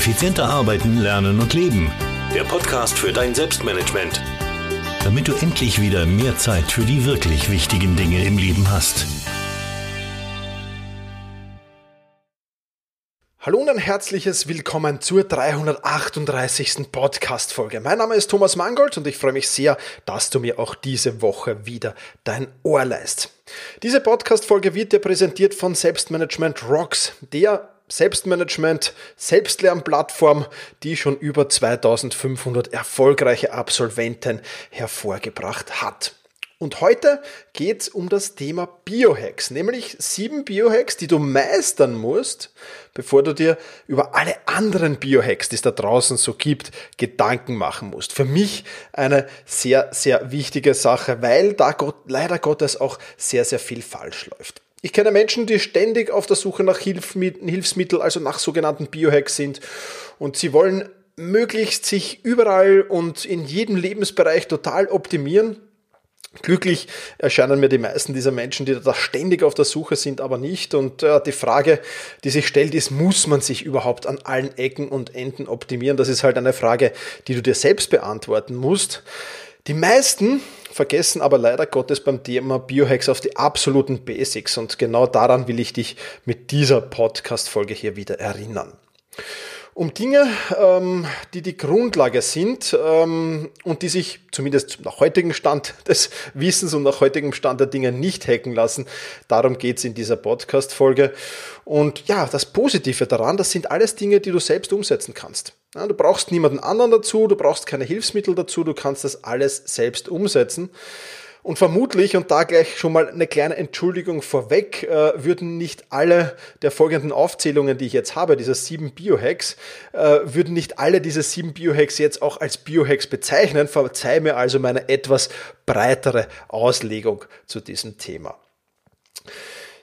Effizienter arbeiten, lernen und leben. Der Podcast für dein Selbstmanagement. Damit du endlich wieder mehr Zeit für die wirklich wichtigen Dinge im Leben hast. Hallo und ein herzliches Willkommen zur 338. Podcast-Folge. Mein Name ist Thomas Mangold und ich freue mich sehr, dass du mir auch diese Woche wieder dein Ohr leist. Diese Podcast-Folge wird dir präsentiert von Selbstmanagement Rocks, der Selbstmanagement, Selbstlernplattform, die schon über 2500 erfolgreiche Absolventen hervorgebracht hat. Und heute geht's um das Thema Biohacks, nämlich sieben Biohacks, die du meistern musst, bevor du dir über alle anderen Biohacks, die es da draußen so gibt, Gedanken machen musst. Für mich eine sehr, sehr wichtige Sache, weil da Gott, leider Gottes auch sehr, sehr viel falsch läuft. Ich kenne Menschen, die ständig auf der Suche nach Hilfsmitteln, also nach sogenannten Biohacks sind und sie wollen möglichst sich überall und in jedem Lebensbereich total optimieren. Glücklich erscheinen mir die meisten dieser Menschen, die da ständig auf der Suche sind, aber nicht. Und äh, die Frage, die sich stellt, ist, muss man sich überhaupt an allen Ecken und Enden optimieren? Das ist halt eine Frage, die du dir selbst beantworten musst. Die meisten vergessen aber leider Gottes beim Thema Biohacks auf die absoluten Basics. Und genau daran will ich dich mit dieser Podcast-Folge hier wieder erinnern um Dinge, ähm, die die Grundlage sind ähm, und die sich zumindest nach heutigem Stand des Wissens und nach heutigem Stand der Dinge nicht hacken lassen. Darum geht's in dieser Podcast-Folge. Und ja, das Positive daran, das sind alles Dinge, die du selbst umsetzen kannst. Ja, du brauchst niemanden anderen dazu, du brauchst keine Hilfsmittel dazu, du kannst das alles selbst umsetzen. Und vermutlich, und da gleich schon mal eine kleine Entschuldigung vorweg, äh, würden nicht alle der folgenden Aufzählungen, die ich jetzt habe, dieser sieben Biohacks, äh, würden nicht alle diese sieben Biohacks jetzt auch als Biohacks bezeichnen. Verzeih mir also meine etwas breitere Auslegung zu diesem Thema.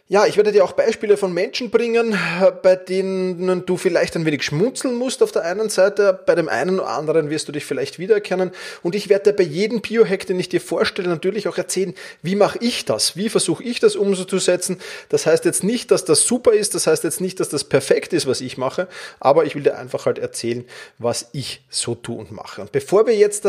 Ja, ich werde dir auch Beispiele von Menschen bringen, bei denen du vielleicht ein wenig schmunzeln musst auf der einen Seite, bei dem einen oder anderen wirst du dich vielleicht wiedererkennen und ich werde dir bei jedem Biohack, den ich dir vorstelle, natürlich auch erzählen, wie mache ich das, wie versuche ich das umzusetzen. Das heißt jetzt nicht, dass das super ist, das heißt jetzt nicht, dass das perfekt ist, was ich mache, aber ich will dir einfach halt erzählen, was ich so tue und mache. Und bevor wir jetzt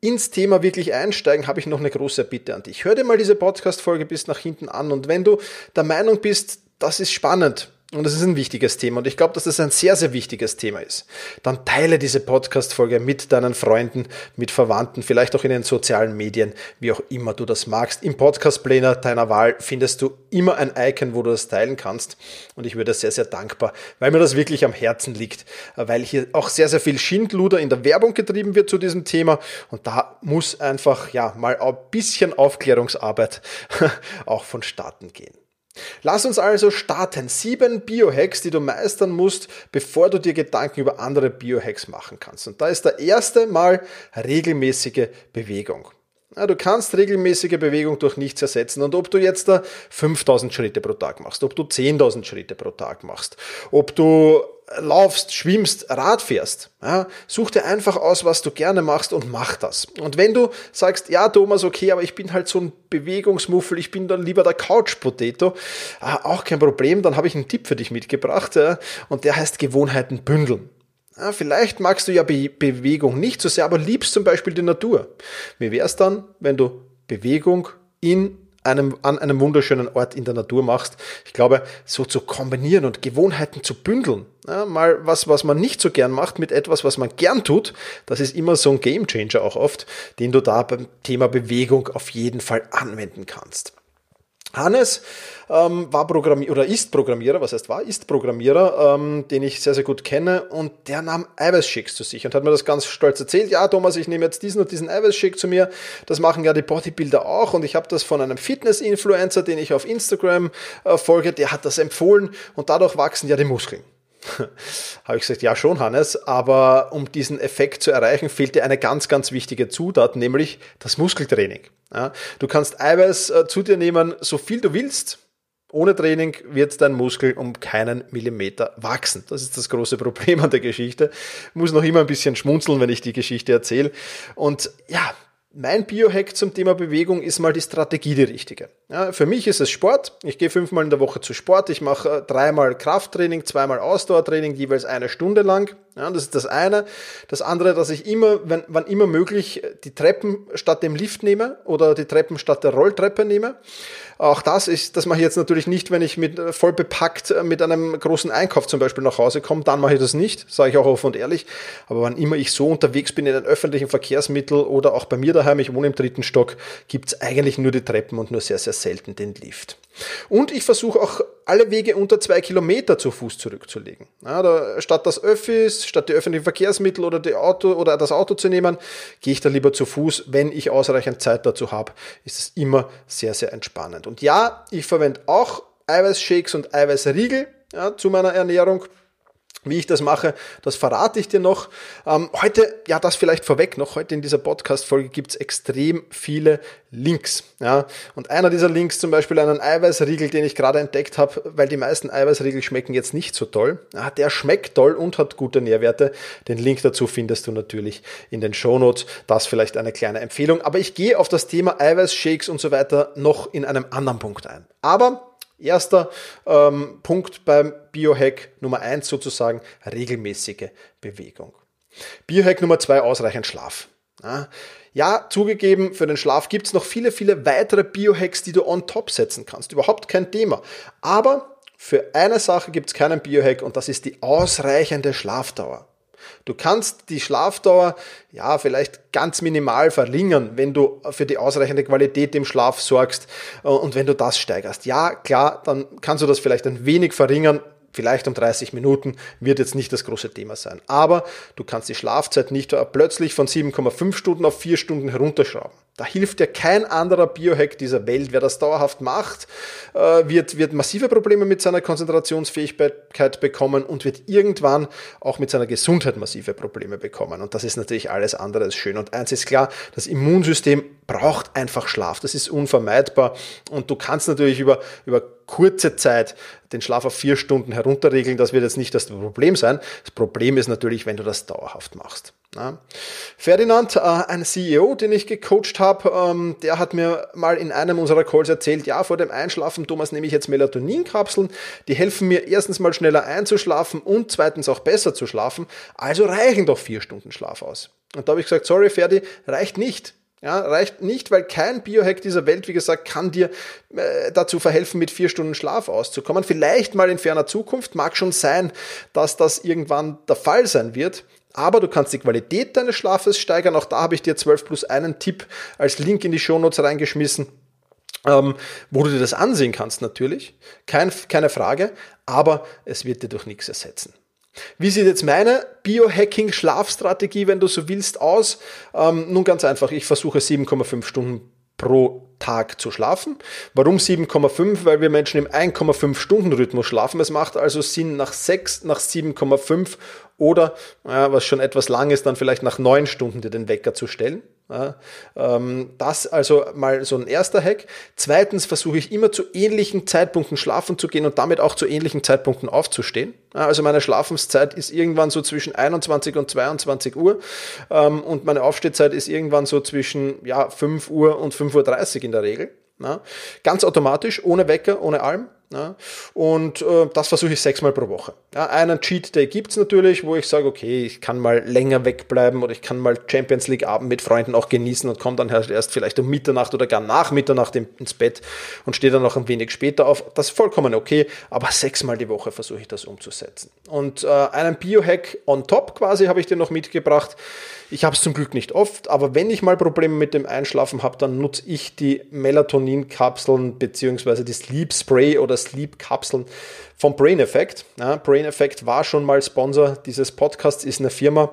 ins Thema wirklich einsteigen, habe ich noch eine große Bitte an dich. Hör dir mal diese Podcast-Folge bis nach hinten an und wenn du der Meinung bist, das ist spannend, und das ist ein wichtiges Thema und ich glaube, dass das ein sehr, sehr wichtiges Thema ist, dann teile diese Podcast-Folge mit deinen Freunden, mit Verwandten, vielleicht auch in den sozialen Medien, wie auch immer du das magst. Im Podcast-Planer deiner Wahl findest du immer ein Icon, wo du das teilen kannst und ich würde sehr, sehr dankbar, weil mir das wirklich am Herzen liegt, weil hier auch sehr, sehr viel Schindluder in der Werbung getrieben wird zu diesem Thema und da muss einfach, ja, mal ein bisschen Aufklärungsarbeit auch vonstatten gehen. Lass uns also starten. Sieben Biohacks, die du meistern musst, bevor du dir Gedanken über andere Biohacks machen kannst. Und da ist der erste Mal regelmäßige Bewegung. Du kannst regelmäßige Bewegung durch nichts ersetzen. Und ob du jetzt da 5000 Schritte pro Tag machst, ob du 10.000 Schritte pro Tag machst, ob du laufst, schwimmst, Rad fährst. Ja, such dir einfach aus, was du gerne machst und mach das. Und wenn du sagst, ja Thomas, okay, aber ich bin halt so ein Bewegungsmuffel, ich bin dann lieber der Couch-Potato, ah, auch kein Problem, dann habe ich einen Tipp für dich mitgebracht ja, und der heißt Gewohnheiten bündeln. Ja, vielleicht magst du ja Be Bewegung nicht so sehr, aber liebst zum Beispiel die Natur. Wie wäre es dann, wenn du Bewegung in einem, an einem wunderschönen Ort in der Natur machst. Ich glaube, so zu kombinieren und Gewohnheiten zu bündeln, ja, mal was, was man nicht so gern macht mit etwas, was man gern tut, das ist immer so ein Gamechanger auch oft, den du da beim Thema Bewegung auf jeden Fall anwenden kannst. Hannes ähm, war Programmierer oder ist Programmierer, was heißt war, ist Programmierer, ähm, den ich sehr, sehr gut kenne und der nahm Eiweißshakes zu sich und hat mir das ganz stolz erzählt. Ja, Thomas, ich nehme jetzt diesen und diesen Eiweißshake zu mir. Das machen ja die Bodybuilder auch und ich habe das von einem Fitness-Influencer, den ich auf Instagram äh, folge, der hat das empfohlen und dadurch wachsen ja die Muskeln. habe ich gesagt, ja schon, Hannes, aber um diesen Effekt zu erreichen, fehlt dir eine ganz, ganz wichtige Zutat, nämlich das Muskeltraining. Ja, du kannst Eiweiß äh, zu dir nehmen, so viel du willst. Ohne Training wird dein Muskel um keinen Millimeter wachsen. Das ist das große Problem an der Geschichte. Ich muss noch immer ein bisschen schmunzeln, wenn ich die Geschichte erzähle. Und ja, mein Biohack zum Thema Bewegung ist mal die Strategie die richtige. Ja, für mich ist es Sport. Ich gehe fünfmal in der Woche zu Sport. Ich mache äh, dreimal Krafttraining, zweimal Ausdauertraining, jeweils eine Stunde lang. Ja, das ist das eine. Das andere, dass ich immer, wenn, wann immer möglich, die Treppen statt dem Lift nehme oder die Treppen statt der Rolltreppe nehme. Auch das ist, das mache ich jetzt natürlich nicht, wenn ich mit voll bepackt mit einem großen Einkauf zum Beispiel nach Hause komme, dann mache ich das nicht, sage ich auch offen und ehrlich. Aber wann immer ich so unterwegs bin in den öffentlichen Verkehrsmitteln oder auch bei mir daheim, ich wohne im dritten Stock, gibt's eigentlich nur die Treppen und nur sehr, sehr selten den Lift. Und ich versuche auch alle Wege unter zwei Kilometer zu Fuß zurückzulegen. Ja, da, statt das Öffis, statt die öffentlichen Verkehrsmittel oder, die Auto, oder das Auto zu nehmen, gehe ich da lieber zu Fuß. Wenn ich ausreichend Zeit dazu habe, ist es immer sehr, sehr entspannend. Und ja, ich verwende auch Eiweißshakes und Eiweißriegel ja, zu meiner Ernährung. Wie ich das mache, das verrate ich dir noch. Ähm, heute, ja, das vielleicht vorweg noch, heute in dieser Podcast-Folge gibt's extrem viele Links. Ja? Und einer dieser Links zum Beispiel einen Eiweißriegel, den ich gerade entdeckt habe, weil die meisten Eiweißriegel schmecken jetzt nicht so toll. Ja, der schmeckt toll und hat gute Nährwerte. Den Link dazu findest du natürlich in den Shownotes. Das vielleicht eine kleine Empfehlung. Aber ich gehe auf das Thema Eiweißshakes und so weiter noch in einem anderen Punkt ein. Aber Erster ähm, Punkt beim Biohack Nummer eins sozusagen regelmäßige Bewegung. Biohack Nummer zwei ausreichend Schlaf. Ja, zugegeben, für den Schlaf gibt's noch viele, viele weitere Biohacks, die du on top setzen kannst. Überhaupt kein Thema. Aber für eine Sache gibt's keinen Biohack und das ist die ausreichende Schlafdauer. Du kannst die Schlafdauer ja vielleicht ganz minimal verringern, wenn du für die ausreichende Qualität im Schlaf sorgst äh, und wenn du das steigerst. Ja, klar, dann kannst du das vielleicht ein wenig verringern, vielleicht um 30 Minuten, wird jetzt nicht das große Thema sein. Aber du kannst die Schlafzeit nicht plötzlich von 7,5 Stunden auf 4 Stunden herunterschrauben. Da hilft dir kein anderer Biohack dieser Welt. Wer das dauerhaft macht, äh, wird, wird massive Probleme mit seiner Konzentrationsfähigkeit bekommen und wird irgendwann auch mit seiner Gesundheit massive Probleme bekommen. Und das ist natürlich alles andere als schön. Und eins ist klar, das Immunsystem braucht einfach Schlaf. Das ist unvermeidbar. Und du kannst natürlich über, über kurze Zeit den Schlaf auf vier Stunden herunterregeln. Das wird jetzt nicht das Problem sein. Das Problem ist natürlich, wenn du das dauerhaft machst. Ja. Ferdinand, äh, ein CEO, den ich gecoacht habe, ähm, der hat mir mal in einem unserer Calls erzählt, ja, vor dem Einschlafen, Thomas, nehme ich jetzt Melatoninkapseln. Die helfen mir erstens mal schneller einzuschlafen und zweitens auch besser zu schlafen. Also reichen doch vier Stunden Schlaf aus. Und da habe ich gesagt, sorry Ferdi, reicht nicht. Ja, reicht nicht, weil kein Biohack dieser Welt, wie gesagt, kann dir äh, dazu verhelfen, mit vier Stunden Schlaf auszukommen. Vielleicht mal in ferner Zukunft mag schon sein, dass das irgendwann der Fall sein wird. Aber du kannst die Qualität deines Schlafes steigern. Auch da habe ich dir 12 plus einen Tipp als Link in die Shownotes reingeschmissen. Ähm, wo du dir das ansehen kannst natürlich, Kein, keine Frage, aber es wird dir durch nichts ersetzen. Wie sieht jetzt meine Biohacking-Schlafstrategie, wenn du so willst, aus? Ähm, nun ganz einfach, ich versuche 7,5 Stunden pro Tag zu schlafen. Warum 7,5? Weil wir Menschen im 1,5 Stunden Rhythmus schlafen. Es macht also Sinn, nach 6, nach 7,5 oder, ja, was schon etwas lang ist, dann vielleicht nach 9 Stunden dir den Wecker zu stellen. Ja, ähm, das also mal so ein erster Hack. Zweitens versuche ich immer zu ähnlichen Zeitpunkten schlafen zu gehen und damit auch zu ähnlichen Zeitpunkten aufzustehen. Ja, also meine Schlafenszeit ist irgendwann so zwischen 21 und 22 Uhr ähm, und meine Aufstehzeit ist irgendwann so zwischen ja, 5 Uhr und 5.30 Uhr in der Regel. Ja, ganz automatisch, ohne Wecker, ohne allem. Ja, und äh, das versuche ich sechsmal pro Woche. Ja, einen Cheat Day gibt's natürlich, wo ich sage, okay, ich kann mal länger wegbleiben oder ich kann mal Champions League Abend mit Freunden auch genießen und komme dann halt erst vielleicht um Mitternacht oder gar nach Mitternacht ins Bett und stehe dann noch ein wenig später auf. Das ist vollkommen okay, aber sechsmal die Woche versuche ich das umzusetzen. Und äh, einen Biohack on top quasi habe ich dir noch mitgebracht. Ich habe es zum Glück nicht oft, aber wenn ich mal Probleme mit dem Einschlafen habe, dann nutze ich die Melatonin-Kapseln beziehungsweise die Sleep Spray oder Sleep-Kapseln vom Brain Effect. Ja, Brain Effect war schon mal Sponsor dieses Podcasts, ist eine Firma,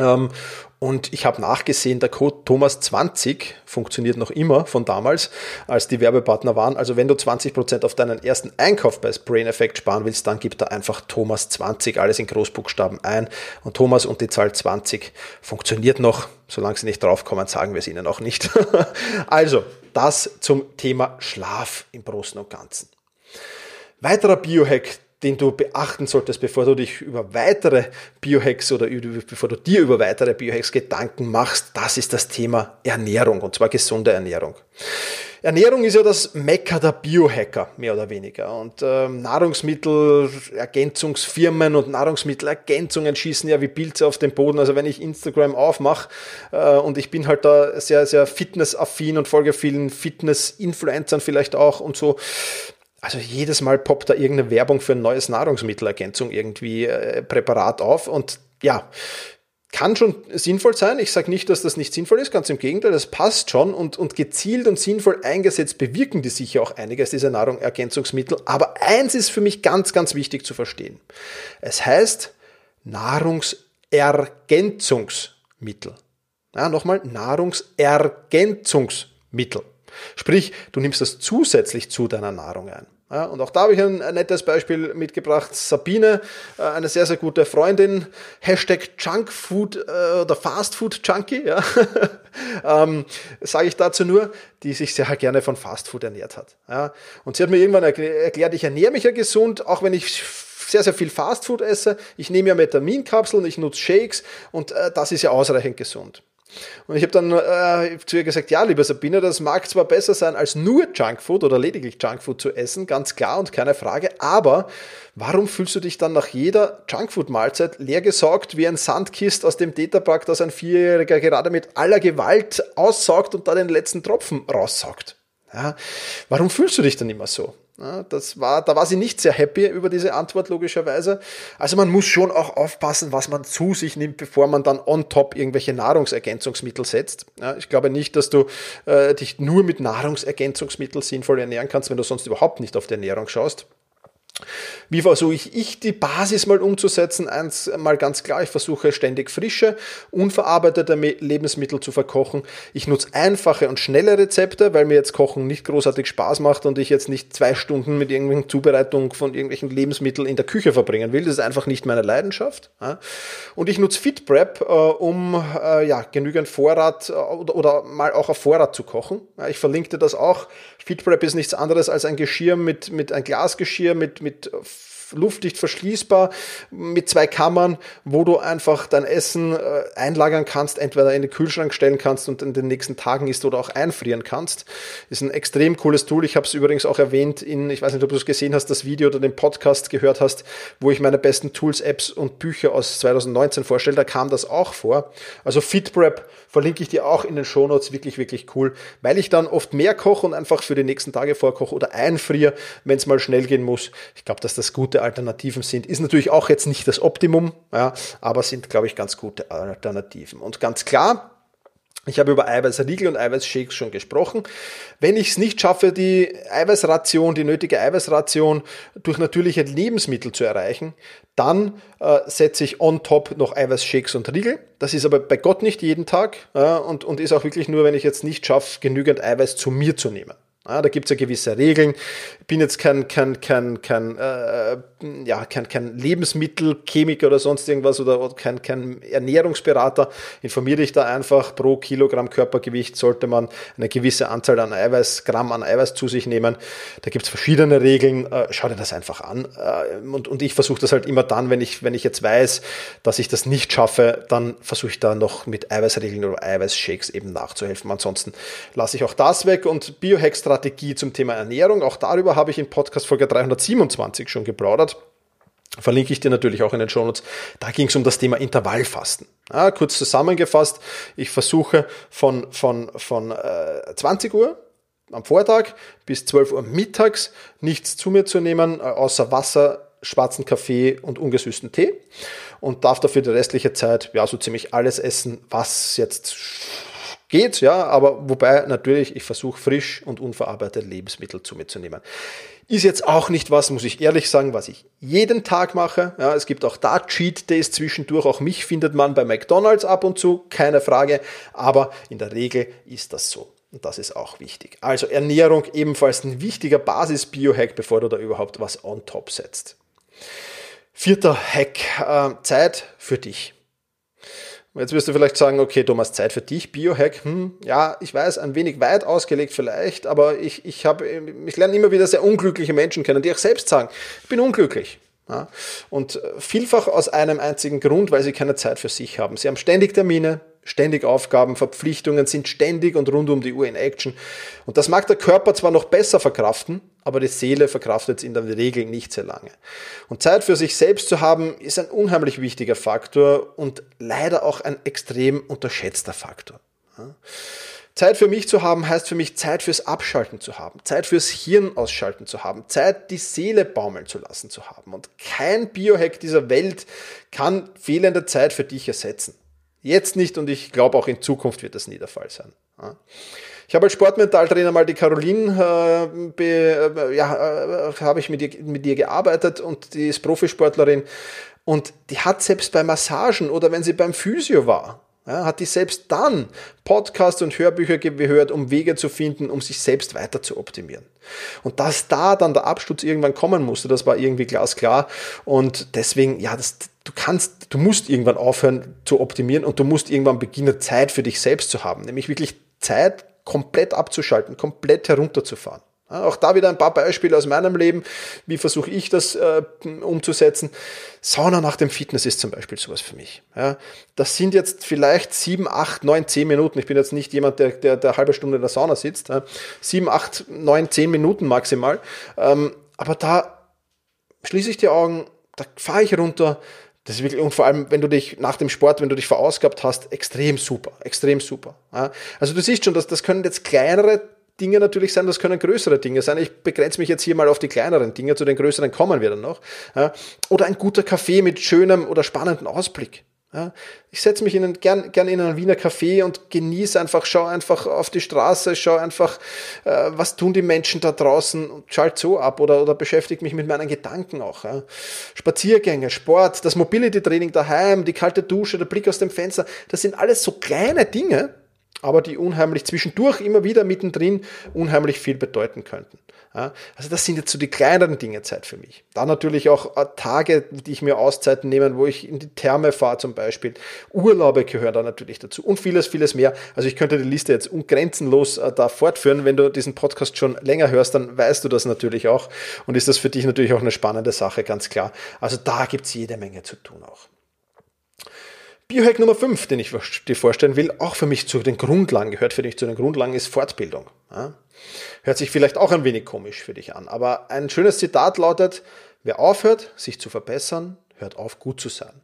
ähm, und ich habe nachgesehen, der Code Thomas20 funktioniert noch immer von damals, als die Werbepartner waren. Also wenn du 20% auf deinen ersten Einkauf bei Brain Effect sparen willst, dann gib da einfach Thomas20, alles in Großbuchstaben ein. Und Thomas und die Zahl 20 funktioniert noch. Solange sie nicht draufkommen, sagen wir es ihnen auch nicht. also, das zum Thema Schlaf im Großen und Ganzen. Weiterer Biohack, den du beachten solltest, bevor du dich über weitere Biohacks oder bevor du dir über weitere Biohacks Gedanken machst, das ist das Thema Ernährung und zwar gesunde Ernährung. Ernährung ist ja das Mecker der Biohacker, mehr oder weniger. Und ähm, Nahrungsmittelergänzungsfirmen und Nahrungsmittelergänzungen schießen ja wie Pilze auf den Boden. Also wenn ich Instagram aufmache äh, und ich bin halt da sehr, sehr fitnessaffin und folge vielen Fitness-Influencern vielleicht auch und so. Also jedes Mal poppt da irgendeine Werbung für ein neues Nahrungsmittelergänzung irgendwie äh, Präparat auf und ja, kann schon sinnvoll sein. Ich sage nicht, dass das nicht sinnvoll ist, ganz im Gegenteil, das passt schon und, und gezielt und sinnvoll eingesetzt bewirken die sicher auch einiges dieser Nahrungsergänzungsmittel. Aber eins ist für mich ganz, ganz wichtig zu verstehen. Es heißt Nahrungsergänzungsmittel. Ja, nochmal, Nahrungsergänzungsmittel. Sprich, du nimmst das zusätzlich zu deiner Nahrung ein. Ja, und auch da habe ich ein, nettes Beispiel mitgebracht. Sabine, äh, eine sehr, sehr gute Freundin, Hashtag Junkfood äh, oder Fastfood Junkie, ja. ähm, sage ich dazu nur, die sich sehr gerne von Fastfood ernährt hat. Ja. Und sie hat mir irgendwann erklärt, ich ernähre mich ja gesund, auch wenn ich sehr, sehr viel Fastfood esse. Ich nehme ja Metaminkapseln, ich nutze Shakes und äh, das ist ja ausreichend gesund. Und ich habe dann äh, zu ihr gesagt, ja, lieber Sabine, das mag zwar besser sein, als nur Junkfood oder lediglich Junkfood zu essen, ganz klar und keine Frage, aber warum fühlst du dich dann nach jeder Junkfood-Mahlzeit leergesaugt wie ein Sandkist aus dem Tetrapack, das ein Vierjähriger gerade mit aller Gewalt aussaugt und da den letzten Tropfen raussaugt? Ja, warum fühlst du dich dann immer so? Das war, da war sie nicht sehr happy über diese Antwort, logischerweise. Also man muss schon auch aufpassen, was man zu sich nimmt, bevor man dann on top irgendwelche Nahrungsergänzungsmittel setzt. Ich glaube nicht, dass du äh, dich nur mit Nahrungsergänzungsmitteln sinnvoll ernähren kannst, wenn du sonst überhaupt nicht auf die Ernährung schaust. Wie versuche ich, die Basis mal umzusetzen? Eins mal ganz klar, ich versuche ständig frische, unverarbeitete Lebensmittel zu verkochen. Ich nutze einfache und schnelle Rezepte, weil mir jetzt Kochen nicht großartig Spaß macht und ich jetzt nicht zwei Stunden mit irgendwelchen Zubereitungen von irgendwelchen Lebensmitteln in der Küche verbringen will. Das ist einfach nicht meine Leidenschaft. Und ich nutze FitPrep, äh, um äh, ja, genügend Vorrat äh, oder mal auch auf Vorrat zu kochen. Ich verlinke dir das auch. FitPrep ist nichts anderes als ein Geschirr mit, mit ein Glasgeschirr mit, mit mit äh, luftdicht verschließbar mit zwei Kammern, wo du einfach dein Essen äh, einlagern kannst, entweder in den Kühlschrank stellen kannst und in den nächsten Tagen isst oder auch einfrieren kannst. Ist ein extrem cooles Tool. Ich habe es übrigens auch erwähnt in, ich weiß nicht, ob du es gesehen hast, das Video oder den Podcast gehört hast, wo ich meine besten Tools, Apps und Bücher aus 2019 vorstelle. Da kam das auch vor. Also FitPrep verlinke ich dir auch in den Shownotes. Wirklich, wirklich cool, weil ich dann oft mehr koche und einfach für die nächsten Tage vorkoche oder einfriere, wenn es mal schnell gehen muss. Ich glaube, dass das gute Alternativen sind. Ist natürlich auch jetzt nicht das Optimum, ja, aber sind, glaube ich, ganz gute Alternativen. Und ganz klar, ich habe über Eiweißriegel und Eiweißshakes schon gesprochen. Wenn ich es nicht schaffe, die Eiweißration, die nötige Eiweißration durch natürliche Lebensmittel zu erreichen, dann äh, setze ich on top noch Eiweißshakes und Riegel. Das ist aber bei Gott nicht jeden Tag äh, und, und ist auch wirklich nur, wenn ich jetzt nicht schaffe, genügend Eiweiß zu mir zu nehmen. Ja, da gibt es ja gewisse Regeln. Bin jetzt kein, kein, kein, kein, äh, ja, kein, kein Lebensmittelchemiker oder sonst irgendwas oder, kein, kein Ernährungsberater. Informiere dich da einfach. Pro Kilogramm Körpergewicht sollte man eine gewisse Anzahl an Eiweiß, Gramm an Eiweiß zu sich nehmen. Da gibt es verschiedene Regeln. Äh, schau dir das einfach an. Äh, und, und ich versuche das halt immer dann, wenn ich, wenn ich jetzt weiß, dass ich das nicht schaffe, dann versuche ich da noch mit Eiweißregeln oder Eiweißshakes eben nachzuhelfen. Ansonsten lasse ich auch das weg und Biohacks Strategie zum Thema Ernährung. Auch darüber habe ich in Podcast Folge 327 schon geplaudert. Verlinke ich dir natürlich auch in den Shownotes. Da ging es um das Thema Intervallfasten. Ja, kurz zusammengefasst, ich versuche von, von, von äh, 20 Uhr am Vortag bis 12 Uhr mittags nichts zu mir zu nehmen, äh, außer Wasser, schwarzen Kaffee und ungesüßten Tee und darf dafür die restliche Zeit ja so ziemlich alles essen, was jetzt geht, ja, aber wobei natürlich ich versuche frisch und unverarbeitete Lebensmittel zu mir zu nehmen. Ist jetzt auch nicht was, muss ich ehrlich sagen, was ich jeden Tag mache. Ja, es gibt auch da Cheat Days zwischendurch. Auch mich findet man bei McDonald's ab und zu, keine Frage. Aber in der Regel ist das so. Und das ist auch wichtig. Also Ernährung ebenfalls ein wichtiger Basis-Biohack, bevor du da überhaupt was on top setzt. Vierter Hack, äh, Zeit für dich. Jetzt wirst du vielleicht sagen, okay, Thomas, Zeit für dich, Biohack. Hm, ja, ich weiß, ein wenig weit ausgelegt vielleicht, aber ich, ich, hab, ich lerne immer wieder sehr unglückliche Menschen kennen, die auch selbst sagen, ich bin unglücklich. Ja, und vielfach aus einem einzigen Grund, weil sie keine Zeit für sich haben. Sie haben ständig Termine, ständig Aufgaben, Verpflichtungen sind ständig und rund um die Uhr in Action. Und das mag der Körper zwar noch besser verkraften, aber die Seele verkraftet es in der Regel nicht sehr lange. Und Zeit für sich selbst zu haben, ist ein unheimlich wichtiger Faktor und leider auch ein extrem unterschätzter Faktor. Zeit für mich zu haben, heißt für mich Zeit fürs Abschalten zu haben, Zeit fürs Hirn ausschalten zu haben, Zeit die Seele baumeln zu lassen zu haben. Und kein Biohack dieser Welt kann fehlende Zeit für dich ersetzen. Jetzt nicht und ich glaube auch in Zukunft wird das nie der Fall sein. Ich habe als Sportmentaltrainer mal die Caroline, äh, be, äh, ja, äh, habe ich mit ihr, mit ihr gearbeitet und die ist Profisportlerin und die hat selbst bei Massagen oder wenn sie beim Physio war, ja, hat die selbst dann Podcasts und Hörbücher gehört, um Wege zu finden, um sich selbst weiter zu optimieren. Und dass da dann der Absturz irgendwann kommen musste, das war irgendwie glasklar. Und deswegen, ja, das, du kannst, du musst irgendwann aufhören zu optimieren und du musst irgendwann beginnen, Zeit für dich selbst zu haben. Nämlich wirklich Zeit komplett abzuschalten, komplett herunterzufahren. Auch da wieder ein paar Beispiele aus meinem Leben. Wie versuche ich das äh, umzusetzen? Sauna nach dem Fitness ist zum Beispiel sowas für mich. Ja, das sind jetzt vielleicht sieben, acht, neun, zehn Minuten. Ich bin jetzt nicht jemand, der, der, der halbe Stunde in der Sauna sitzt. Ja. Sieben, acht, neun, zehn Minuten maximal. Ähm, aber da schließe ich die Augen, da fahre ich runter. Das ist wirklich, und vor allem, wenn du dich nach dem Sport, wenn du dich verausgabt hast, extrem super, extrem super. Ja. Also du siehst schon, dass das können jetzt kleinere Dinge natürlich sein, das können größere Dinge sein. Ich begrenze mich jetzt hier mal auf die kleineren Dinge, zu den größeren kommen wir dann noch. Oder ein guter Kaffee mit schönem oder spannendem Ausblick. Ich setze mich in gern, gern in einen Wiener Café und genieße einfach, schau einfach auf die Straße, schau einfach, äh, was tun die Menschen da draußen und schalt so ab oder, oder beschäftige mich mit meinen Gedanken auch. Spaziergänge, Sport, das Mobility-Training daheim, die kalte Dusche, der Blick aus dem Fenster, das sind alles so kleine Dinge, aber die unheimlich zwischendurch immer wieder mittendrin unheimlich viel bedeuten könnten. Ja, also das sind jetzt so die kleineren Dinge Zeit für mich. Dann natürlich auch äh, Tage, die ich mir Auszeiten nehmen, wo ich in die Therme fahre zum Beispiel. Urlaube gehören da natürlich dazu und vieles, vieles mehr. Also ich könnte die Liste jetzt ungrenzenlos äh, da fortführen. Wenn du diesen Podcast schon länger hörst, dann weißt du das natürlich auch und ist das für dich natürlich auch eine spannende Sache, ganz klar. Also da gibt's jede Menge zu tun auch. Biohack Nummer 5, den ich dir vorstellen will, auch für mich zu den Grundlagen gehört, für dich zu den Grundlagen, ist Fortbildung. Ja? Hört sich vielleicht auch ein wenig komisch für dich an, aber ein schönes Zitat lautet, wer aufhört, sich zu verbessern, hört auf, gut zu sein.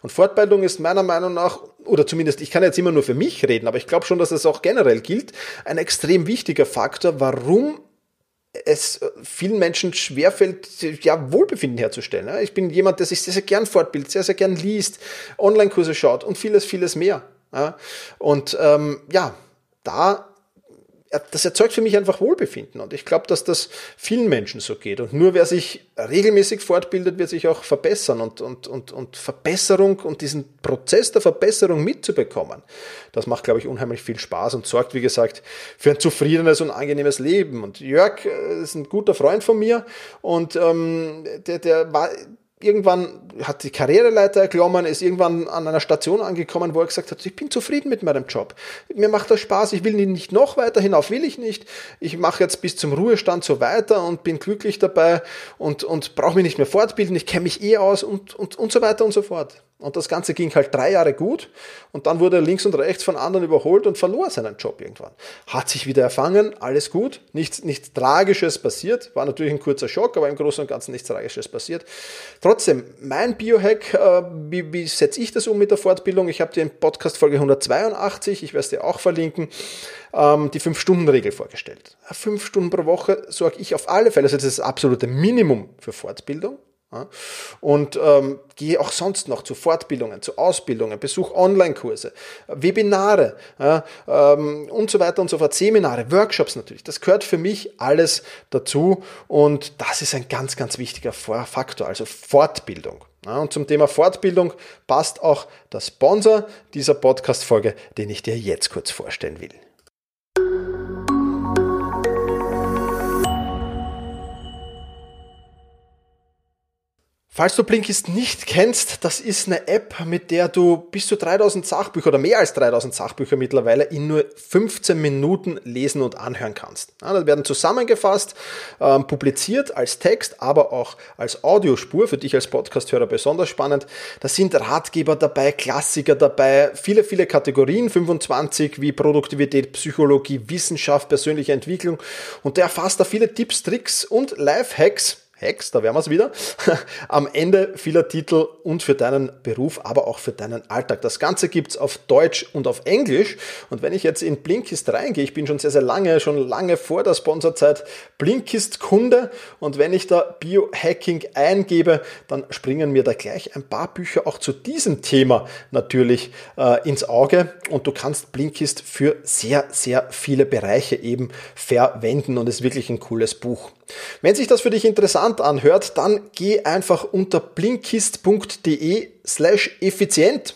Und Fortbildung ist meiner Meinung nach, oder zumindest ich kann jetzt immer nur für mich reden, aber ich glaube schon, dass es auch generell gilt, ein extrem wichtiger Faktor, warum es vielen Menschen schwerfällt, ja, Wohlbefinden herzustellen. Ich bin jemand, der sich sehr, sehr gern fortbildet, sehr, sehr gern liest, Online-Kurse schaut und vieles, vieles mehr. Und ähm, ja, da das erzeugt für mich einfach Wohlbefinden. Und ich glaube, dass das vielen Menschen so geht. Und nur wer sich regelmäßig fortbildet, wird sich auch verbessern. Und, und, und, und Verbesserung und diesen Prozess der Verbesserung mitzubekommen, das macht, glaube ich, unheimlich viel Spaß und sorgt, wie gesagt, für ein zufriedenes und angenehmes Leben. Und Jörg äh, ist ein guter Freund von mir und ähm, der, der war irgendwann hat die Karriereleiter erklommen, ist irgendwann an einer Station angekommen, wo er gesagt hat, ich bin zufrieden mit meinem Job. Mir macht das Spaß, ich will nicht noch weiter hinauf, will ich nicht. Ich mache jetzt bis zum Ruhestand so weiter und bin glücklich dabei und, und brauche mich nicht mehr fortbilden, ich kenne mich eh aus und, und, und so weiter und so fort. Und das Ganze ging halt drei Jahre gut und dann wurde er links und rechts von anderen überholt und verlor seinen Job irgendwann. Hat sich wieder erfangen, alles gut, nichts, nichts Tragisches passiert, war natürlich ein kurzer Schock, aber im Großen und Ganzen nichts Tragisches passiert. Trotzdem, mein Biohack, äh, wie, wie setze ich das um mit der Fortbildung? Ich habe dir in Podcast Folge 182, ich werde es dir auch verlinken, ähm, die 5-Stunden-Regel vorgestellt. Fünf Stunden pro Woche sorge ich auf alle Fälle, also das ist das absolute Minimum für Fortbildung. Und ähm, gehe auch sonst noch zu Fortbildungen, zu Ausbildungen, besuche Online-Kurse, Webinare ja, ähm, und so weiter und so fort, Seminare, Workshops natürlich. Das gehört für mich alles dazu und das ist ein ganz, ganz wichtiger Faktor, also Fortbildung. Ja, und zum Thema Fortbildung passt auch der Sponsor dieser Podcast-Folge, den ich dir jetzt kurz vorstellen will. Falls du Blinkist nicht kennst, das ist eine App, mit der du bis zu 3000 Sachbücher oder mehr als 3000 Sachbücher mittlerweile in nur 15 Minuten lesen und anhören kannst. Ja, das werden zusammengefasst, ähm, publiziert als Text, aber auch als Audiospur, für dich als Podcasthörer besonders spannend. Da sind Ratgeber dabei, Klassiker dabei, viele, viele Kategorien, 25 wie Produktivität, Psychologie, Wissenschaft, persönliche Entwicklung und der erfasst da viele Tipps, Tricks und Lifehacks, Hacks, da wären wir es wieder, am Ende vieler Titel und für deinen Beruf, aber auch für deinen Alltag. Das Ganze gibt's auf Deutsch und auf Englisch. Und wenn ich jetzt in Blinkist reingehe, ich bin schon sehr, sehr lange, schon lange vor der Sponsorzeit Blinkist-Kunde und wenn ich da Biohacking eingebe, dann springen mir da gleich ein paar Bücher auch zu diesem Thema natürlich äh, ins Auge und du kannst Blinkist für sehr, sehr viele Bereiche eben verwenden und ist wirklich ein cooles Buch. Wenn sich das für dich interessant anhört, dann geh einfach unter blinkist.de slash effizient.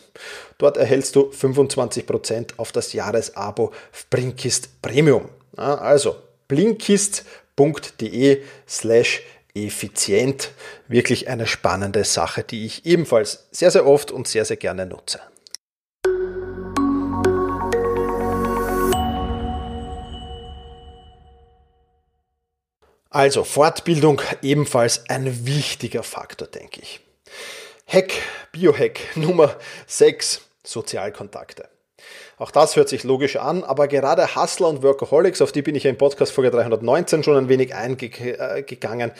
Dort erhältst du 25% auf das Jahresabo Blinkist Premium. Also blinkist.de slash effizient. Wirklich eine spannende Sache, die ich ebenfalls sehr, sehr oft und sehr, sehr gerne nutze. Also Fortbildung ebenfalls ein wichtiger Faktor, denke ich. Hack, Biohack Nummer 6, Sozialkontakte. Auch das hört sich logisch an, aber gerade Hustler und Workaholics, auf die bin ich ja im Podcast Folge 319 schon ein wenig eingegangen,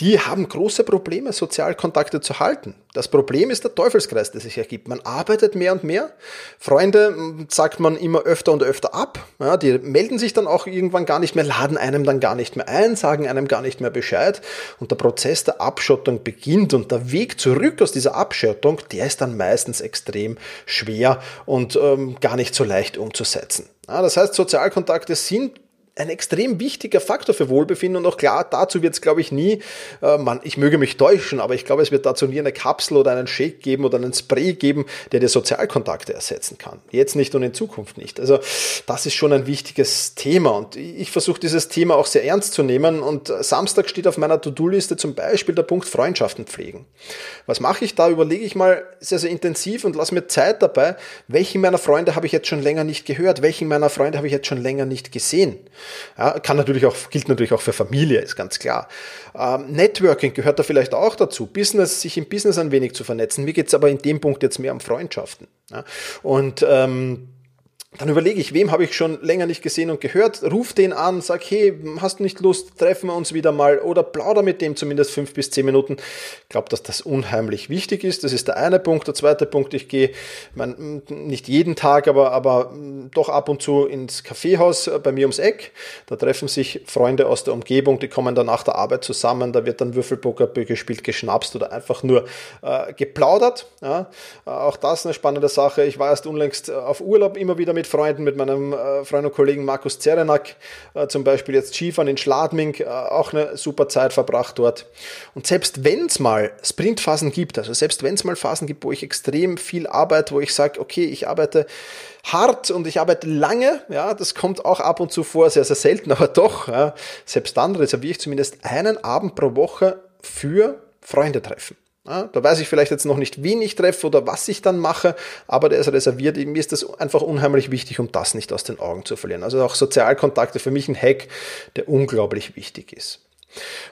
die haben große Probleme, Sozialkontakte zu halten. Das Problem ist der Teufelskreis, der sich ergibt. Man arbeitet mehr und mehr. Freunde sagt man immer öfter und öfter ab. Ja, die melden sich dann auch irgendwann gar nicht mehr, laden einem dann gar nicht mehr ein, sagen einem gar nicht mehr Bescheid. Und der Prozess der Abschottung beginnt. Und der Weg zurück aus dieser Abschottung, der ist dann meistens extrem schwer und ähm, gar nicht so leicht umzusetzen. Das heißt, Sozialkontakte sind ein extrem wichtiger Faktor für Wohlbefinden und auch klar, dazu wird es, glaube ich, nie, äh, man, ich möge mich täuschen, aber ich glaube, es wird dazu nie eine Kapsel oder einen Shake geben oder einen Spray geben, der dir Sozialkontakte ersetzen kann. Jetzt nicht und in Zukunft nicht. Also das ist schon ein wichtiges Thema und ich versuche dieses Thema auch sehr ernst zu nehmen und Samstag steht auf meiner To-Do-Liste zum Beispiel der Punkt Freundschaften pflegen. Was mache ich da? Überlege ich mal sehr, sehr intensiv und lasse mir Zeit dabei, welchen meiner Freunde habe ich jetzt schon länger nicht gehört, welchen meiner Freunde habe ich jetzt schon länger nicht gesehen. Ja, kann natürlich auch, gilt natürlich auch für Familie, ist ganz klar. Ähm, Networking gehört da vielleicht auch dazu. Business, sich im Business ein wenig zu vernetzen. Mir geht's aber in dem Punkt jetzt mehr um Freundschaften. Ja, und ähm, dann überlege ich, wem habe ich schon länger nicht gesehen und gehört, ruf den an, sag, hey, hast du nicht Lust, treffen wir uns wieder mal oder plauder mit dem zumindest fünf bis zehn Minuten. Ich glaube, dass das unheimlich wichtig ist. Das ist der eine Punkt. Der zweite Punkt, ich gehe mein, nicht jeden Tag, aber, aber doch ab und zu ins Kaffeehaus bei mir ums Eck. Da treffen sich Freunde aus der Umgebung, die kommen dann nach der Arbeit zusammen, da wird dann Würfelpoker gespielt, geschnapst oder einfach nur äh, geplaudert. Ja. Auch das eine spannende Sache. Ich war erst unlängst auf Urlaub immer wieder mit Freunden, mit meinem äh, Freund und Kollegen Markus Zerenak, äh, zum Beispiel jetzt Skifahren in Schladming, äh, auch eine super Zeit verbracht dort. Und selbst wenn es mal Sprintphasen gibt, also selbst wenn es mal Phasen gibt, wo ich extrem viel arbeite, wo ich sage, okay, ich arbeite hart und ich arbeite lange, ja, das kommt auch ab und zu vor, sehr, sehr selten, aber doch, ja, selbst dann reserviere ich zumindest einen Abend pro Woche für Freunde treffen. Ja, da weiß ich vielleicht jetzt noch nicht, wen ich treffe oder was ich dann mache, aber der ist reserviert. Mir ist das einfach unheimlich wichtig, um das nicht aus den Augen zu verlieren. Also auch Sozialkontakte für mich ein Hack, der unglaublich wichtig ist.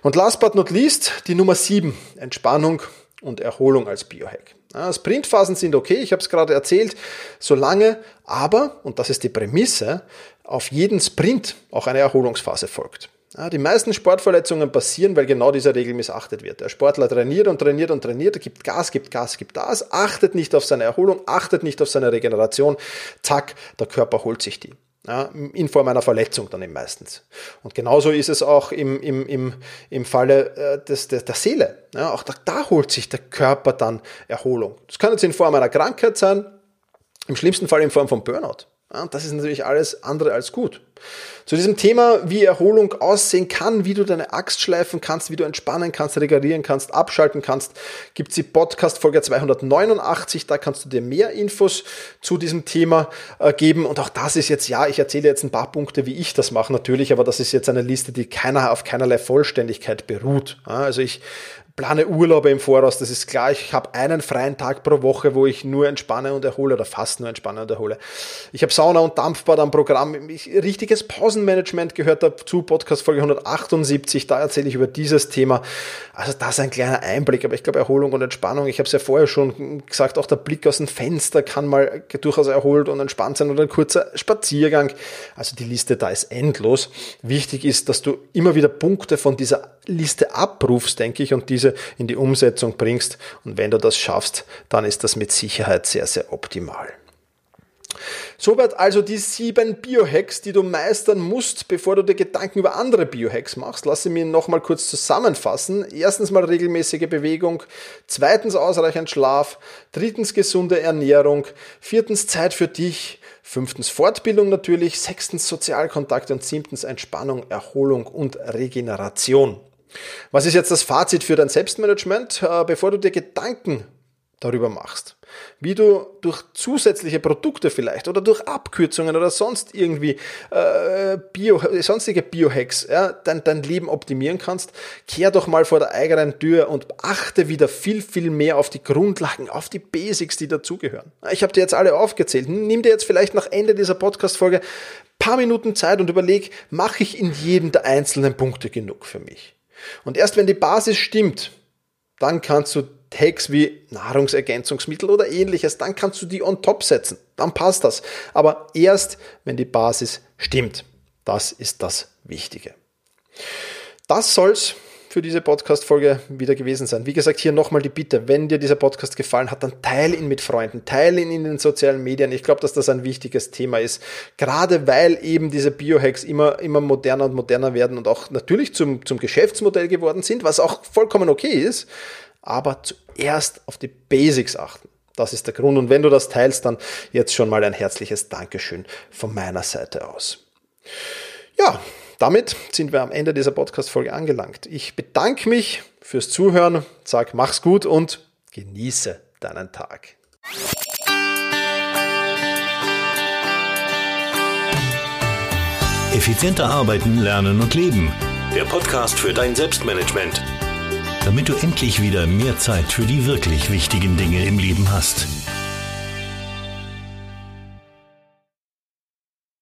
Und last but not least, die Nummer 7, Entspannung und Erholung als Biohack. Ja, Sprintphasen sind okay, ich habe es gerade erzählt, solange aber, und das ist die Prämisse, auf jeden Sprint auch eine Erholungsphase folgt. Ja, die meisten Sportverletzungen passieren, weil genau diese Regel missachtet wird. Der Sportler trainiert und trainiert und trainiert, gibt Gas, gibt Gas, gibt Gas, achtet nicht auf seine Erholung, achtet nicht auf seine Regeneration. Zack, der Körper holt sich die. Ja, in Form einer Verletzung dann eben meistens. Und genauso ist es auch im, im, im, im Falle äh, des, des, der Seele. Ja, auch da, da holt sich der Körper dann Erholung. Das kann jetzt in Form einer Krankheit sein, im schlimmsten Fall in Form von Burnout. Ja, das ist natürlich alles andere als gut. Zu diesem Thema, wie Erholung aussehen kann, wie du deine Axt schleifen kannst, wie du entspannen kannst, regenerieren kannst, abschalten kannst, gibt es die Podcast-Folge 289. Da kannst du dir mehr Infos zu diesem Thema äh, geben. Und auch das ist jetzt, ja, ich erzähle jetzt ein paar Punkte, wie ich das mache natürlich, aber das ist jetzt eine Liste, die keiner auf keinerlei Vollständigkeit beruht. Also ich plane Urlaube im Voraus, das ist klar. Ich habe einen freien Tag pro Woche, wo ich nur entspanne und erhole oder fast nur entspanne und erhole. Ich habe Sauna und Dampfbad am Programm. Ich, richtiges Pausenmanagement gehört dazu, Podcast Folge 178, da erzähle ich über dieses Thema. Also das ist ein kleiner Einblick, aber ich glaube Erholung und Entspannung, ich habe es ja vorher schon gesagt, auch der Blick aus dem Fenster kann mal durchaus erholt und entspannt sein oder ein kurzer Spaziergang. Also die Liste da ist endlos. Wichtig ist, dass du immer wieder Punkte von dieser Liste abrufst, denke ich, und diese in die Umsetzung bringst. Und wenn du das schaffst, dann ist das mit Sicherheit sehr, sehr optimal. Soweit also die sieben Biohacks, die du meistern musst, bevor du dir Gedanken über andere Biohacks machst. Lass sie mir nochmal kurz zusammenfassen. Erstens mal regelmäßige Bewegung, zweitens ausreichend Schlaf, drittens gesunde Ernährung, viertens Zeit für dich, fünftens Fortbildung natürlich, sechstens Sozialkontakte und siebtens Entspannung, Erholung und Regeneration. Was ist jetzt das Fazit für dein Selbstmanagement, äh, bevor du dir Gedanken darüber machst? Wie du durch zusätzliche Produkte vielleicht oder durch Abkürzungen oder sonst irgendwie äh, Bio, sonstige Biohacks ja, dein, dein Leben optimieren kannst, kehr doch mal vor der eigenen Tür und achte wieder viel, viel mehr auf die Grundlagen, auf die Basics, die dazugehören. Ich habe dir jetzt alle aufgezählt. Nimm dir jetzt vielleicht nach Ende dieser Podcast-Folge paar Minuten Zeit und überleg, mache ich in jedem der einzelnen Punkte genug für mich? Und erst wenn die Basis stimmt, dann kannst du Hacks wie Nahrungsergänzungsmittel oder ähnliches, dann kannst du die on top setzen. Dann passt das. Aber erst, wenn die Basis stimmt. Das ist das Wichtige. Das soll's für diese Podcast-Folge wieder gewesen sein. Wie gesagt, hier nochmal die Bitte, wenn dir dieser Podcast gefallen hat, dann teile ihn mit Freunden, teile ihn in den sozialen Medien. Ich glaube, dass das ein wichtiges Thema ist. Gerade weil eben diese Biohacks immer, immer moderner und moderner werden und auch natürlich zum, zum Geschäftsmodell geworden sind, was auch vollkommen okay ist. Aber zuerst auf die Basics achten. Das ist der Grund. Und wenn du das teilst, dann jetzt schon mal ein herzliches Dankeschön von meiner Seite aus. Ja, damit sind wir am Ende dieser Podcast-Folge angelangt. Ich bedanke mich fürs Zuhören, sag mach's gut und genieße deinen Tag. Effizienter arbeiten, lernen und leben. Der Podcast für dein Selbstmanagement. Damit du endlich wieder mehr Zeit für die wirklich wichtigen Dinge im Leben hast.